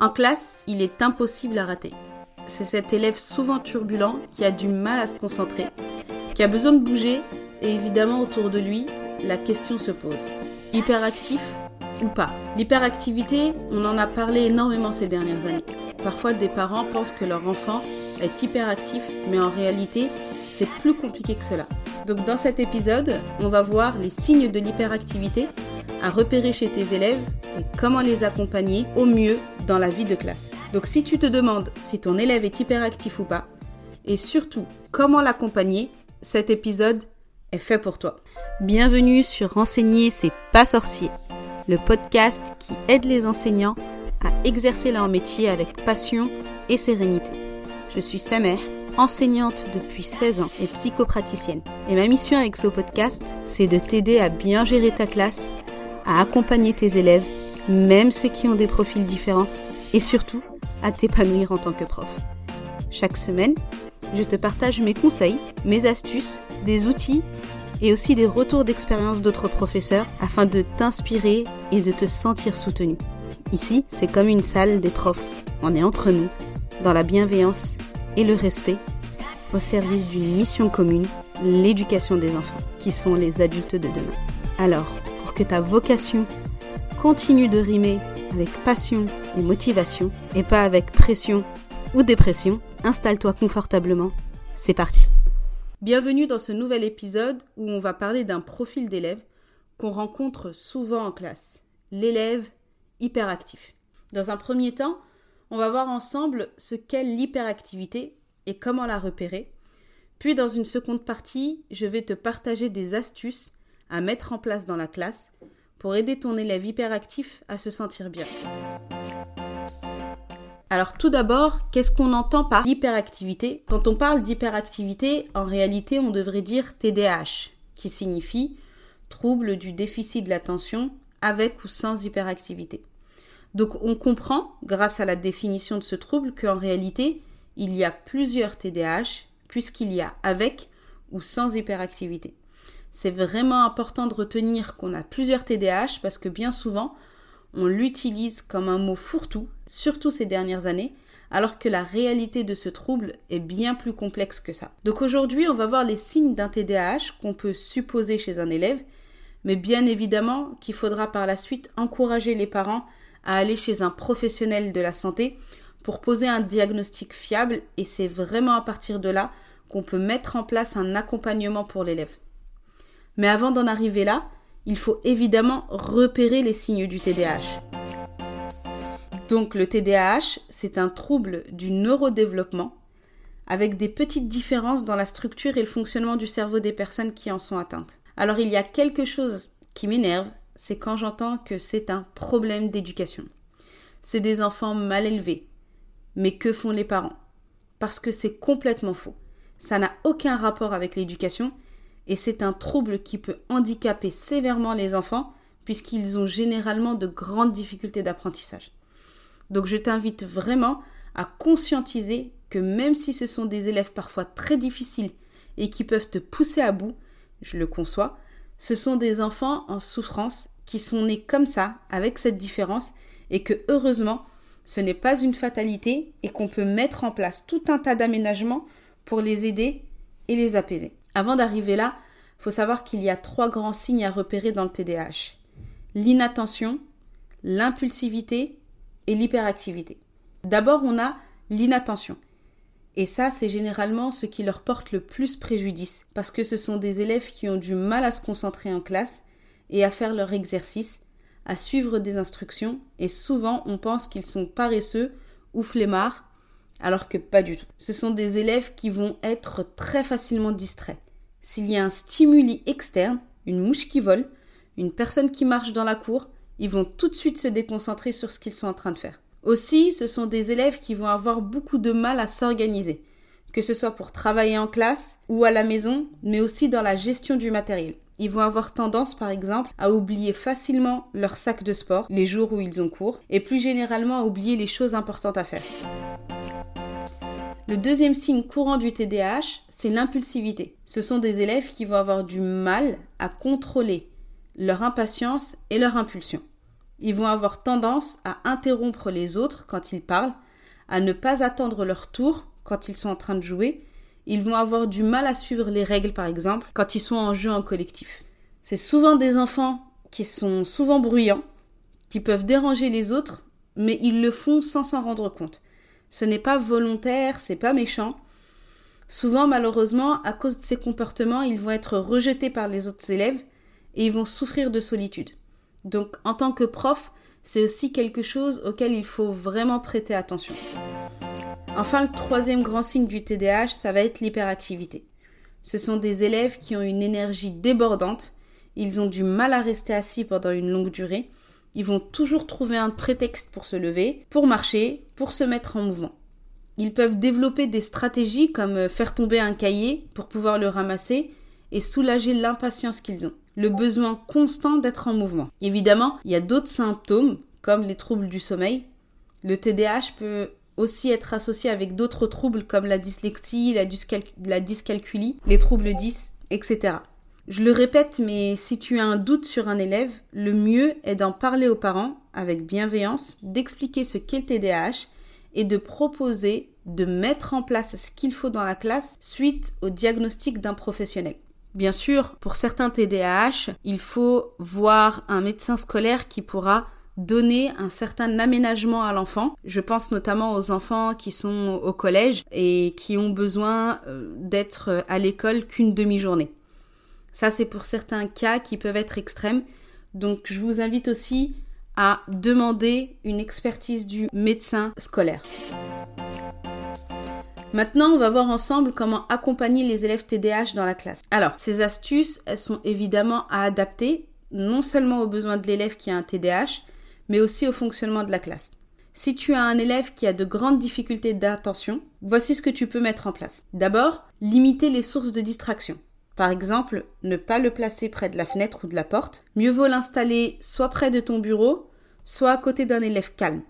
En classe, il est impossible à rater. C'est cet élève souvent turbulent qui a du mal à se concentrer, qui a besoin de bouger et évidemment autour de lui, la question se pose. Hyperactif ou pas? L'hyperactivité, on en a parlé énormément ces dernières années. Parfois, des parents pensent que leur enfant est hyperactif, mais en réalité, c'est plus compliqué que cela. Donc dans cet épisode, on va voir les signes de l'hyperactivité à repérer chez tes élèves et comment les accompagner au mieux la vie de classe. Donc si tu te demandes si ton élève est hyperactif ou pas, et surtout comment l'accompagner, cet épisode est fait pour toi. Bienvenue sur Renseigner, c'est pas sorcier, le podcast qui aide les enseignants à exercer leur métier avec passion et sérénité. Je suis Samer, enseignante depuis 16 ans et psychopraticienne. Et ma mission avec ce podcast, c'est de t'aider à bien gérer ta classe à accompagner tes élèves, même ceux qui ont des profils différents, et surtout à t'épanouir en tant que prof. Chaque semaine, je te partage mes conseils, mes astuces, des outils et aussi des retours d'expérience d'autres professeurs afin de t'inspirer et de te sentir soutenu. Ici, c'est comme une salle des profs. On est entre nous, dans la bienveillance et le respect, au service d'une mission commune, l'éducation des enfants, qui sont les adultes de demain. Alors, que ta vocation continue de rimer avec passion et motivation et pas avec pression ou dépression, installe-toi confortablement. C'est parti. Bienvenue dans ce nouvel épisode où on va parler d'un profil d'élève qu'on rencontre souvent en classe, l'élève hyperactif. Dans un premier temps, on va voir ensemble ce qu'est l'hyperactivité et comment la repérer. Puis dans une seconde partie, je vais te partager des astuces à mettre en place dans la classe pour aider ton élève hyperactif à se sentir bien. Alors tout d'abord, qu'est-ce qu'on entend par hyperactivité? Quand on parle d'hyperactivité, en réalité, on devrait dire TDAH, qui signifie trouble du déficit de l'attention avec ou sans hyperactivité. Donc on comprend, grâce à la définition de ce trouble, qu'en réalité, il y a plusieurs TDAH, puisqu'il y a avec ou sans hyperactivité. C'est vraiment important de retenir qu'on a plusieurs TDAH parce que bien souvent, on l'utilise comme un mot fourre-tout, surtout ces dernières années, alors que la réalité de ce trouble est bien plus complexe que ça. Donc aujourd'hui, on va voir les signes d'un TDAH qu'on peut supposer chez un élève, mais bien évidemment qu'il faudra par la suite encourager les parents à aller chez un professionnel de la santé pour poser un diagnostic fiable et c'est vraiment à partir de là qu'on peut mettre en place un accompagnement pour l'élève. Mais avant d'en arriver là, il faut évidemment repérer les signes du TDAH. Donc le TDAH, c'est un trouble du neurodéveloppement avec des petites différences dans la structure et le fonctionnement du cerveau des personnes qui en sont atteintes. Alors il y a quelque chose qui m'énerve, c'est quand j'entends que c'est un problème d'éducation. C'est des enfants mal élevés. Mais que font les parents? Parce que c'est complètement faux. Ça n'a aucun rapport avec l'éducation et c'est un trouble qui peut handicaper sévèrement les enfants puisqu'ils ont généralement de grandes difficultés d'apprentissage. Donc je t'invite vraiment à conscientiser que même si ce sont des élèves parfois très difficiles et qui peuvent te pousser à bout, je le conçois, ce sont des enfants en souffrance qui sont nés comme ça, avec cette différence, et que heureusement, ce n'est pas une fatalité et qu'on peut mettre en place tout un tas d'aménagements pour les aider et les apaiser. Avant d'arriver là, faut savoir qu'il y a trois grands signes à repérer dans le TDAH. L'inattention, l'impulsivité et l'hyperactivité. D'abord, on a l'inattention. Et ça, c'est généralement ce qui leur porte le plus préjudice, parce que ce sont des élèves qui ont du mal à se concentrer en classe et à faire leur exercice, à suivre des instructions, et souvent on pense qu'ils sont paresseux ou flemmards, alors que pas du tout. Ce sont des élèves qui vont être très facilement distraits. S'il y a un stimuli externe, une mouche qui vole, une personne qui marche dans la cour, ils vont tout de suite se déconcentrer sur ce qu'ils sont en train de faire. Aussi, ce sont des élèves qui vont avoir beaucoup de mal à s'organiser, que ce soit pour travailler en classe ou à la maison, mais aussi dans la gestion du matériel. Ils vont avoir tendance, par exemple, à oublier facilement leur sac de sport les jours où ils ont cours, et plus généralement à oublier les choses importantes à faire. Le deuxième signe courant du TDAH, c'est l'impulsivité. Ce sont des élèves qui vont avoir du mal à contrôler leur impatience et leur impulsion. Ils vont avoir tendance à interrompre les autres quand ils parlent, à ne pas attendre leur tour quand ils sont en train de jouer. Ils vont avoir du mal à suivre les règles, par exemple, quand ils sont en jeu en collectif. C'est souvent des enfants qui sont souvent bruyants, qui peuvent déranger les autres, mais ils le font sans s'en rendre compte. Ce n'est pas volontaire, c'est pas méchant. Souvent, malheureusement, à cause de ces comportements, ils vont être rejetés par les autres élèves et ils vont souffrir de solitude. Donc, en tant que prof, c'est aussi quelque chose auquel il faut vraiment prêter attention. Enfin, le troisième grand signe du TDAH, ça va être l'hyperactivité. Ce sont des élèves qui ont une énergie débordante, ils ont du mal à rester assis pendant une longue durée, ils vont toujours trouver un prétexte pour se lever, pour marcher, pour se mettre en mouvement. Ils peuvent développer des stratégies comme euh, faire tomber un cahier pour pouvoir le ramasser et soulager l'impatience qu'ils ont, le besoin constant d'être en mouvement. Évidemment, il y a d'autres symptômes comme les troubles du sommeil. Le TDAH peut aussi être associé avec d'autres troubles comme la dyslexie, la, dyscalculie, les troubles 10, etc. Je le répète, mais si tu as un doute sur un élève, le mieux est d'en parler aux parents avec bienveillance, d'expliquer ce qu'est le TDAH et de proposer de mettre en place ce qu'il faut dans la classe suite au diagnostic d'un professionnel. Bien sûr, pour certains TDAH, il faut voir un médecin scolaire qui pourra donner un certain aménagement à l'enfant. Je pense notamment aux enfants qui sont au collège et qui ont besoin euh, d'être à l'école qu'une demi-journée. Ça, c'est pour certains cas qui peuvent être extrêmes. Donc, je vous invite aussi à demander une expertise du médecin scolaire. Maintenant, on va voir ensemble comment accompagner les élèves TDAH dans la classe. Alors, ces astuces, elles sont évidemment à adapter non seulement aux besoins de l'élève qui a un TDAH, mais aussi au fonctionnement de la classe. Si tu as un élève qui a de grandes difficultés d'attention, voici ce que tu peux mettre en place. D'abord, limiter les sources de distraction. Par exemple, ne pas le placer près de la fenêtre ou de la porte. Mieux vaut l'installer soit près de ton bureau, soit à côté d'un élève calme.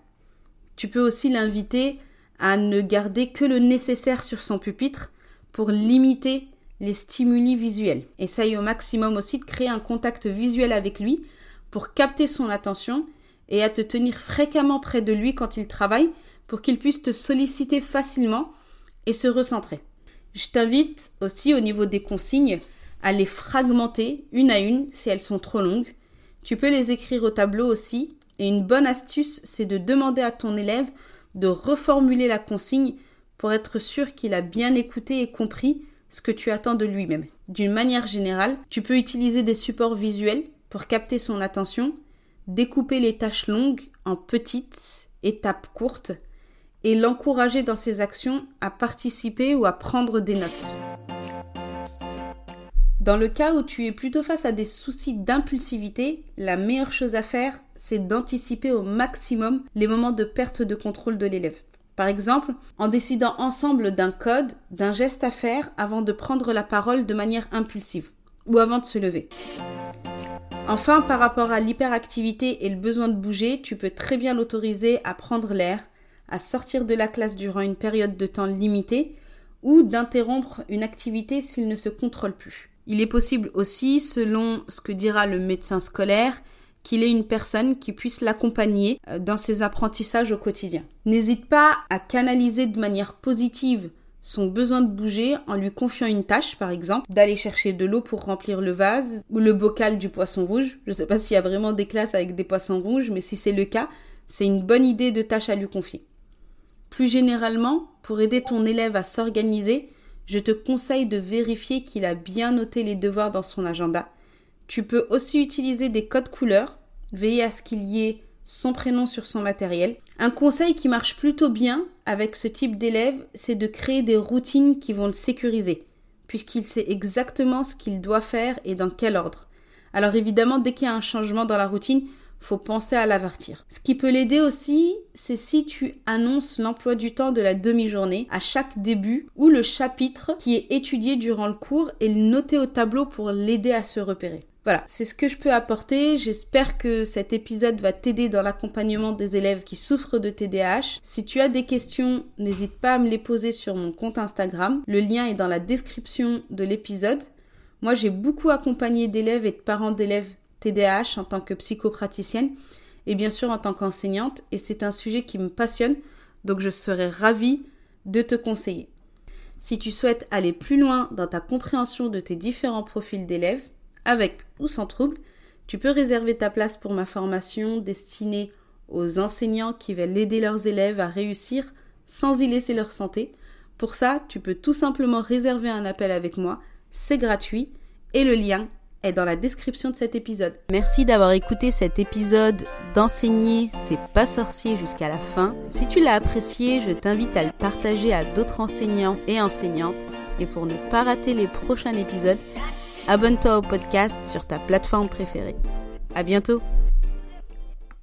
Tu peux aussi l'inviter à ne garder que le nécessaire sur son pupitre pour limiter les stimuli visuels. Essaye au maximum aussi de créer un contact visuel avec lui pour capter son attention et à te tenir fréquemment près de lui quand il travaille pour qu'il puisse te solliciter facilement et se recentrer. Je t'invite aussi au niveau des consignes à les fragmenter une à une si elles sont trop longues. Tu peux les écrire au tableau aussi. Et une bonne astuce, c'est de demander à ton élève de reformuler la consigne pour être sûr qu'il a bien écouté et compris ce que tu attends de lui-même. D'une manière générale, tu peux utiliser des supports visuels pour capter son attention, découper les tâches longues en petites étapes courtes et l'encourager dans ses actions à participer ou à prendre des notes. Dans le cas où tu es plutôt face à des soucis d'impulsivité, la meilleure chose à faire, c'est d'anticiper au maximum les moments de perte de contrôle de l'élève. Par exemple, en décidant ensemble d'un code, d'un geste à faire avant de prendre la parole de manière impulsive ou avant de se lever. Enfin, par rapport à l'hyperactivité et le besoin de bouger, tu peux très bien l'autoriser à prendre l'air, à sortir de la classe durant une période de temps limitée ou d'interrompre une activité s'il ne se contrôle plus. Il est possible aussi, selon ce que dira le médecin scolaire, qu'il ait une personne qui puisse l'accompagner euh, dans ses apprentissages au quotidien. N'hésite pas à canaliser de manière positive son besoin de bouger en lui confiant une tâche, par exemple, d'aller chercher de l'eau pour remplir le vase ou le bocal du poisson rouge. Je ne sais pas s'il y a vraiment des classes avec des poissons rouges, mais si c'est le cas, c'est une bonne idée de tâche à lui confier. Plus généralement, pour aider ton élève à s'organiser, je te conseille de vérifier qu'il a bien noté les devoirs dans son agenda. Tu peux aussi utiliser des codes couleurs, veiller à ce qu'il y ait son prénom sur son matériel. Un conseil qui marche plutôt bien avec ce type d'élève, c'est de créer des routines qui vont le sécuriser, puisqu'il sait exactement ce qu'il doit faire et dans quel ordre. Alors évidemment, dès qu'il y a un changement dans la routine, faut penser à l'avertir. Ce qui peut l'aider aussi, c'est si tu annonces l'emploi du temps de la demi-journée à chaque début ou le chapitre qui est étudié durant le cours et le noter au tableau pour l'aider à se repérer. Voilà, c'est ce que je peux apporter. J'espère que cet épisode va t'aider dans l'accompagnement des élèves qui souffrent de TDAH. Si tu as des questions, n'hésite pas à me les poser sur mon compte Instagram. Le lien est dans la description de l'épisode. Moi, j'ai beaucoup accompagné d'élèves et de parents d'élèves TDAH en tant que psychopraticienne et bien sûr en tant qu'enseignante, et c'est un sujet qui me passionne, donc je serais ravie de te conseiller. Si tu souhaites aller plus loin dans ta compréhension de tes différents profils d'élèves, avec ou sans trouble, tu peux réserver ta place pour ma formation destinée aux enseignants qui veulent aider leurs élèves à réussir sans y laisser leur santé. Pour ça, tu peux tout simplement réserver un appel avec moi, c'est gratuit et le lien est dans la description de cet épisode. Merci d'avoir écouté cet épisode d'enseigner c'est pas sorcier jusqu'à la fin. Si tu l'as apprécié, je t'invite à le partager à d'autres enseignants et enseignantes. Et pour ne pas rater les prochains épisodes, abonne-toi au podcast sur ta plateforme préférée. À bientôt!